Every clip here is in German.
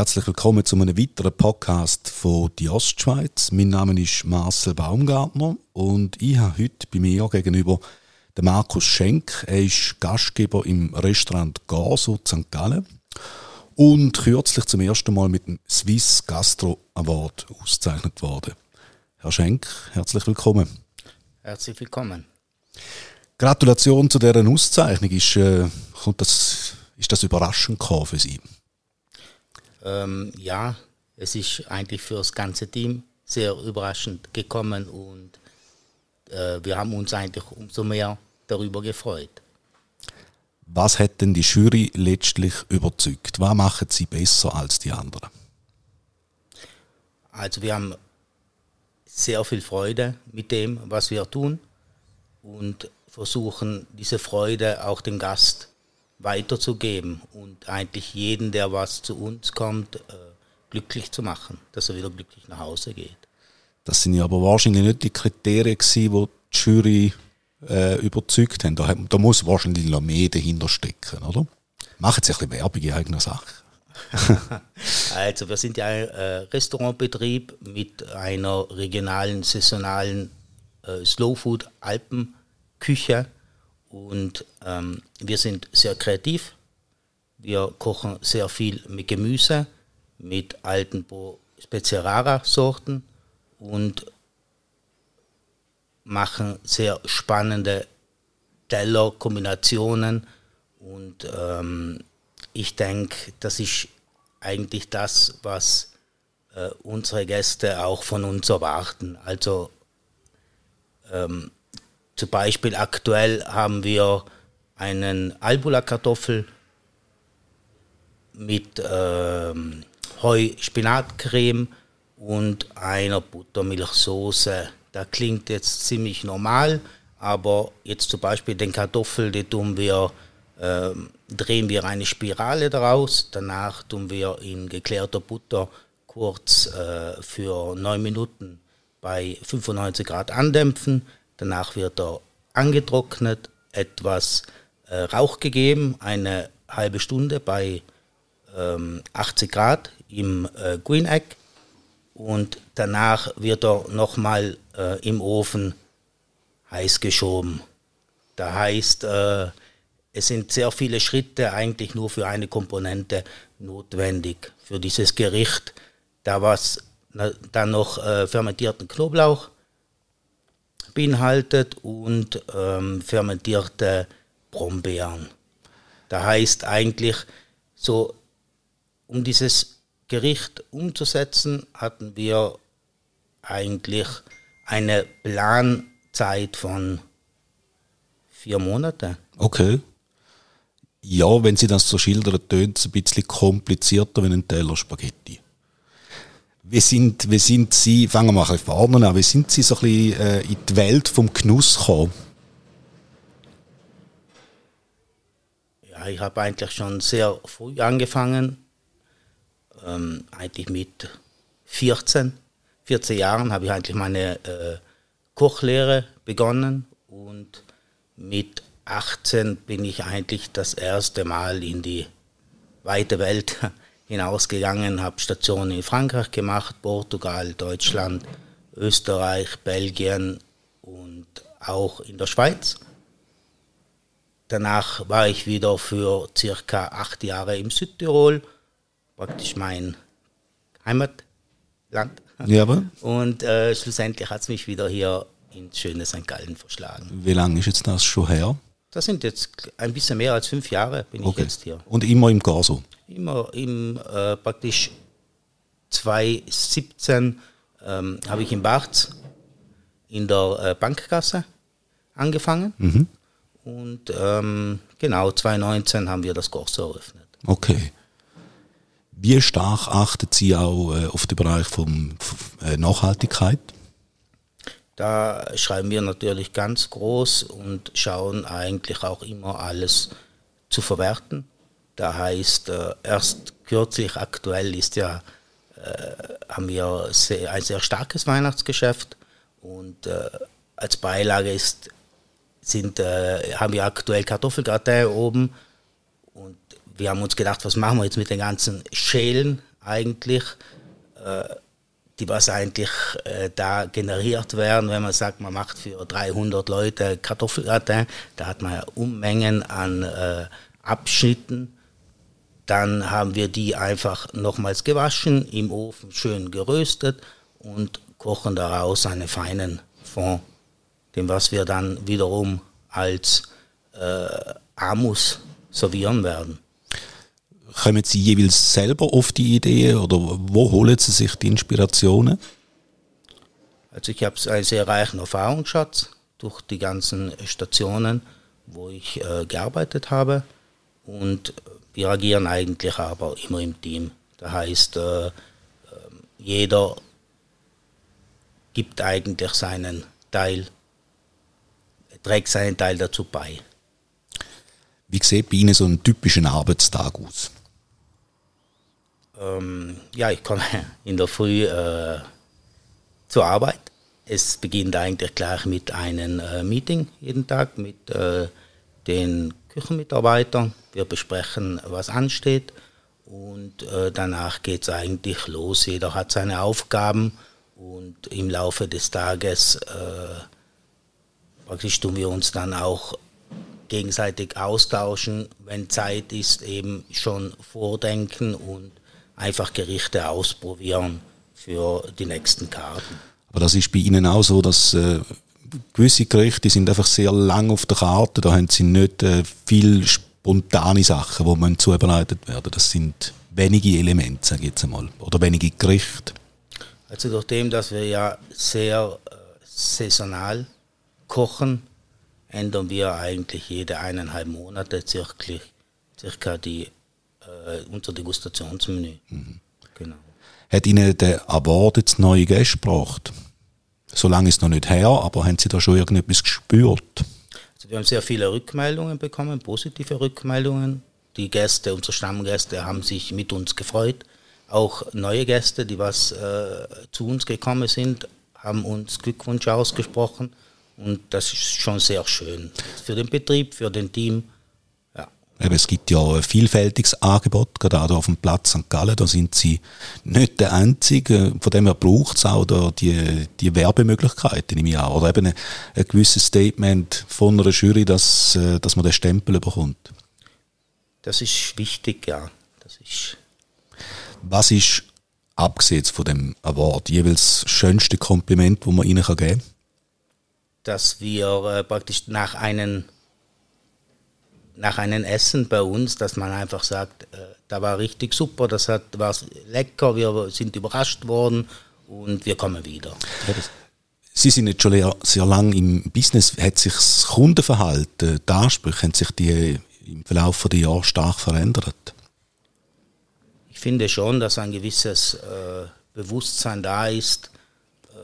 Herzlich willkommen zu einem weiteren Podcast von Die Ostschweiz. Mein Name ist Marcel Baumgartner und ich habe heute bei mir gegenüber den Markus Schenk. Er ist Gastgeber im Restaurant Gaso St. Gallen und kürzlich zum ersten Mal mit dem Swiss Gastro Award ausgezeichnet worden. Herr Schenk, herzlich willkommen. Herzlich willkommen. Gratulation zu dieser Auszeichnung. Ist, äh, das, ist das überraschend für Sie? Ähm, ja, es ist eigentlich für das ganze Team sehr überraschend gekommen und äh, wir haben uns eigentlich umso mehr darüber gefreut. Was hat denn die Jury letztlich überzeugt? Was machen sie besser als die anderen? Also wir haben sehr viel Freude mit dem, was wir tun und versuchen diese Freude auch dem Gast weiterzugeben und eigentlich jeden, der was zu uns kommt, äh, glücklich zu machen, dass er wieder glücklich nach Hause geht. Das sind ja aber wahrscheinlich nicht die Kriterien gewesen, die die Jury äh, überzeugt haben. Da, da, muss wahrscheinlich noch mehr dahinter stecken, oder? Machen Sie ein bisschen Werbung in eigener Sache. also wir sind ja ein äh, Restaurantbetrieb mit einer regionalen, saisonalen äh, Slow Food Alpenküche und ähm, wir sind sehr kreativ. Wir kochen sehr viel mit Gemüse, mit alten Speziarara-Sorten und machen sehr spannende Teller-Kombinationen. Und ähm, ich denke, das ist eigentlich das, was äh, unsere Gäste auch von uns erwarten. Also ähm, zum Beispiel aktuell haben wir einen Albula-Kartoffel mit ähm, Heu-Spinatcreme und einer Buttermilchsoße. Das klingt jetzt ziemlich normal, aber jetzt zum Beispiel den Kartoffel, die tun wir, äh, drehen wir eine Spirale daraus, danach tun wir in geklärter Butter kurz äh, für neun Minuten bei 95 Grad andämpfen, Danach wird er angetrocknet, etwas äh, Rauch gegeben, eine halbe Stunde bei ähm, 80 Grad im äh, Green Egg und danach wird er nochmal äh, im Ofen heiß geschoben. Da heißt, äh, es sind sehr viele Schritte eigentlich nur für eine Komponente notwendig für dieses Gericht. Da was dann noch äh, fermentierten Knoblauch, beinhaltet und ähm, fermentierte Brombeeren. Da heißt eigentlich, so um dieses Gericht umzusetzen, hatten wir eigentlich eine Planzeit von vier Monaten. Okay. Ja, wenn Sie das so schildern, tönt es ein bisschen komplizierter wie ein Teller Spaghetti. Wie sind, wie sind Sie, fangen wir mal ein bisschen vorne an, wie sind Sie so ein bisschen äh, in die Welt vom Genuss gekommen? Ja, ich habe eigentlich schon sehr früh angefangen, ähm, eigentlich mit 14, 14 Jahren habe ich eigentlich meine äh, Kochlehre begonnen und mit 18 bin ich eigentlich das erste Mal in die weite Welt hinausgegangen, habe Stationen in Frankreich gemacht, Portugal, Deutschland, Österreich, Belgien und auch in der Schweiz. Danach war ich wieder für circa acht Jahre im Südtirol, praktisch mein Heimatland. Ja, aber? Und äh, schlussendlich hat es mich wieder hier ins schöne St. Gallen verschlagen. Wie lange ist jetzt das schon her? Das sind jetzt ein bisschen mehr als fünf Jahre bin okay. ich jetzt hier. Und immer im Gaso? Immer im äh, praktisch 2017 ähm, habe ich in Barz in der äh, Bankkasse angefangen. Mhm. Und ähm, genau 2019 haben wir das Corso eröffnet. Okay. Wie stark achtet Sie auch äh, auf den Bereich von äh, Nachhaltigkeit? Da schreiben wir natürlich ganz groß und schauen eigentlich auch immer alles zu verwerten. Da heißt, äh, erst kürzlich aktuell ist ja, äh, haben wir ein sehr starkes Weihnachtsgeschäft und äh, als Beilage ist, sind, haben wir aktuell Kartoffelgratin oben und wir haben uns gedacht, was machen wir jetzt mit den ganzen Schälen eigentlich, die was eigentlich da generiert werden, wenn man sagt, man macht für 300 Leute Kartoffelgratin, da hat man ja Unmengen an Abschnitten. Dann haben wir die einfach nochmals gewaschen, im Ofen schön geröstet und kochen daraus einen feinen Fond, den was wir dann wiederum als äh, Amus servieren werden. Kommen Sie jeweils selber auf die Idee oder wo holen Sie sich die Inspirationen? Also ich habe einen sehr reichen Erfahrungsschatz durch die ganzen Stationen, wo ich äh, gearbeitet habe und wir agieren eigentlich aber immer im Team. Das heißt, äh, ähm, jeder gibt eigentlich seinen Teil, trägt seinen Teil dazu bei. Wie sieht bei Ihnen so ein typischer Arbeitstag aus? Ähm, ja, ich komme in der Früh äh, zur Arbeit. Es beginnt eigentlich gleich mit einem äh, Meeting jeden Tag mit äh, den Küchenmitarbeitern. Wir besprechen, was ansteht. Und äh, danach geht es eigentlich los. Jeder hat seine Aufgaben und im Laufe des Tages äh, praktisch tun wir uns dann auch gegenseitig austauschen, wenn Zeit ist, eben schon vordenken und einfach Gerichte ausprobieren für die nächsten Karten. Aber das ist bei Ihnen auch so, dass äh, gewisse Gerichte sind einfach sehr lang auf der Karte, da haben Sie nicht äh, viel spontane Sachen, die man zubereitet werden. Das sind wenige Elemente, sage ich jetzt einmal, oder wenige Gerichte. Also durch dem, dass wir ja sehr äh, saisonal kochen, ändern wir eigentlich jede eineinhalb Monate circa, circa die, äh, unser Degustationsmenü. Mhm. Genau. Hat Ihnen der Award jetzt neue Gäste gebracht? So lange ist noch nicht her, aber haben Sie da schon irgendetwas gespürt? Also wir haben sehr viele Rückmeldungen bekommen, positive Rückmeldungen. Die Gäste, unsere Stammgäste, haben sich mit uns gefreut auch neue Gäste, die was äh, zu uns gekommen sind, haben uns Glückwunsch ausgesprochen und das ist schon sehr schön für den Betrieb, für den Team. Ja. es gibt ja ein vielfältiges Angebot, gerade auf dem Platz St. Gallen, da sind sie nicht der Einzige, von dem her braucht es auch da die, die Werbemöglichkeiten im Jahr oder eben ein, ein gewisses Statement von einer Jury, dass, äh, dass man den Stempel bekommt. Das ist wichtig, ja. Das ist was ist, abgesehen von dem Award, jeweils das schönste Kompliment, das man Ihnen geben kann? Dass wir äh, praktisch nach einem, nach einem Essen bei uns, dass man einfach sagt, äh, da war richtig super, das hat, war lecker, wir sind überrascht worden und wir kommen wieder. Sie sind jetzt schon sehr lange im Business. Hat sich das Kundenverhalten, die Ansprüche, haben sich die im Verlauf der Jahre stark verändert? ich finde schon, dass ein gewisses äh, Bewusstsein da ist, äh,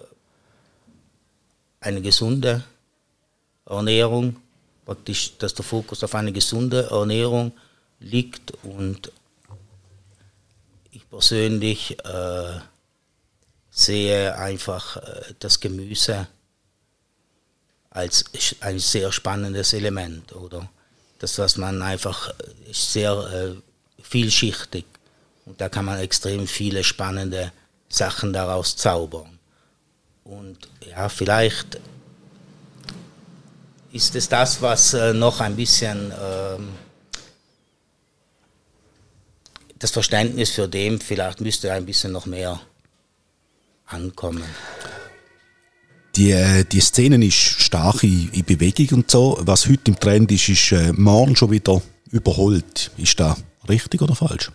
eine gesunde Ernährung, praktisch, dass der Fokus auf eine gesunde Ernährung liegt und ich persönlich äh, sehe einfach äh, das Gemüse als ein sehr spannendes Element, oder? Das, was man einfach äh, sehr äh, vielschichtig und da kann man extrem viele spannende Sachen daraus zaubern. Und ja, vielleicht ist es das, was äh, noch ein bisschen ähm, das Verständnis für dem vielleicht müsste ein bisschen noch mehr ankommen. Die, äh, die Szene ist stark in, in, Bewegung und so. Was heute im Trend ist, ist äh, morgen schon wieder überholt. Ist das richtig oder falsch?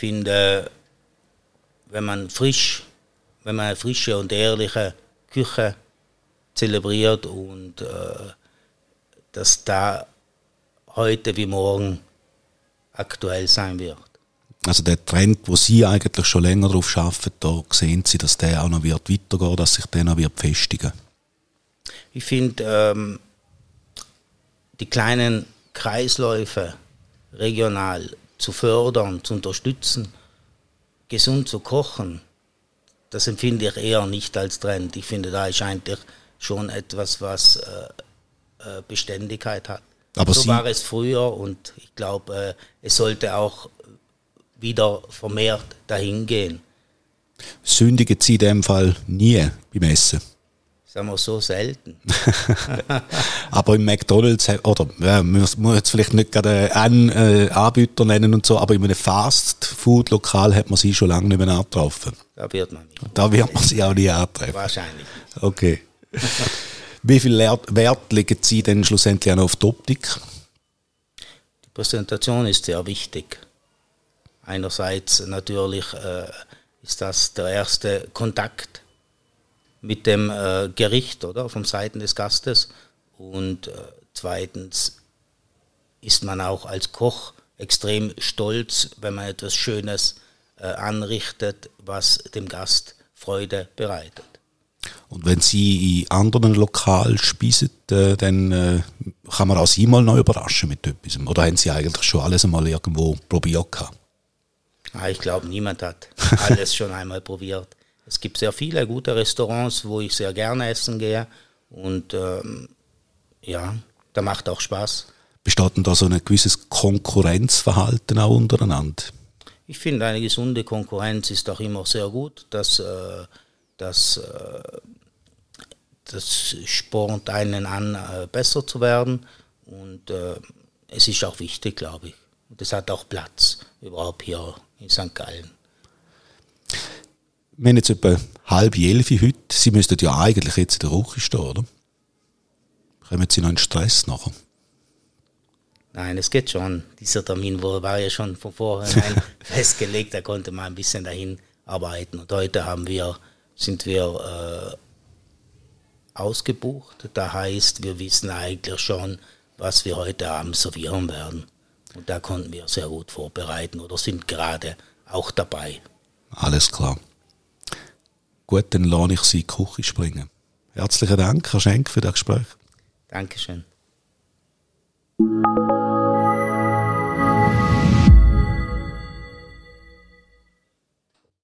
finde, wenn man frisch, wenn man eine frische und ehrliche Küche zelebriert und äh, dass da heute wie morgen aktuell sein wird. Also der Trend, wo Sie eigentlich schon länger darauf arbeiten, da sehen Sie, dass der auch noch wird weitergehen, dass sich der noch wird festigen. Ich finde ähm, die kleinen Kreisläufe regional zu fördern, zu unterstützen, gesund zu kochen, das empfinde ich eher nicht als Trend. Ich finde, da ist eigentlich schon etwas, was äh, äh Beständigkeit hat. Aber so Sie war es früher und ich glaube, äh, es sollte auch wieder vermehrt dahin gehen. Sündigen Sie in dem Fall nie beim Essen? Sagen wir so selten. aber im McDonalds, oder ja, man muss jetzt vielleicht nicht gerade einen äh, Anbieter nennen und so, aber in einem Fast-Food-Lokal hat man sie schon lange nicht mehr angetroffen. Da wird man nicht. Da wird man sie auch nie antreffen. Wahrscheinlich. Okay. Wie viel Wert legen Sie denn schlussendlich auch auf die Optik? Die Präsentation ist sehr wichtig. Einerseits natürlich äh, ist das der erste Kontakt mit dem äh, Gericht oder vom Seiten des Gastes und äh, zweitens ist man auch als Koch extrem stolz, wenn man etwas Schönes äh, anrichtet, was dem Gast Freude bereitet. Und wenn Sie in anderen Lokalen speisen, äh, dann äh, kann man auch Sie mal noch überraschen mit etwas. Oder haben Sie eigentlich schon alles einmal irgendwo probiert gehabt? Ah, ich glaube, niemand hat alles schon einmal probiert. Es gibt sehr viele gute Restaurants, wo ich sehr gerne essen gehe. Und ähm, ja, da macht auch Spaß. Besteht denn da so ein gewisses Konkurrenzverhalten auch untereinander? Ich finde, eine gesunde Konkurrenz ist auch immer sehr gut. Das, äh, das, äh, das spornt einen an, äh, besser zu werden. Und äh, es ist auch wichtig, glaube ich. Und es hat auch Platz, überhaupt hier in St. Gallen. Wir haben jetzt etwa halb elf heute. Sie müssten ja eigentlich jetzt in der Küche stehen, oder? Kommen Sie noch in Stress nachher? Nein, es geht schon. Dieser Termin war ja schon von vornherein festgelegt, da konnte man ein bisschen dahin arbeiten. Und heute haben wir, sind wir äh, ausgebucht. Das heißt, wir wissen eigentlich schon, was wir heute Abend servieren werden. Und da konnten wir sehr gut vorbereiten oder sind gerade auch dabei. Alles klar. Gut, dann lasse ich Sie in die Küche springen. Herzlichen Dank, Herr Schenk, für das Gespräch. Dankeschön.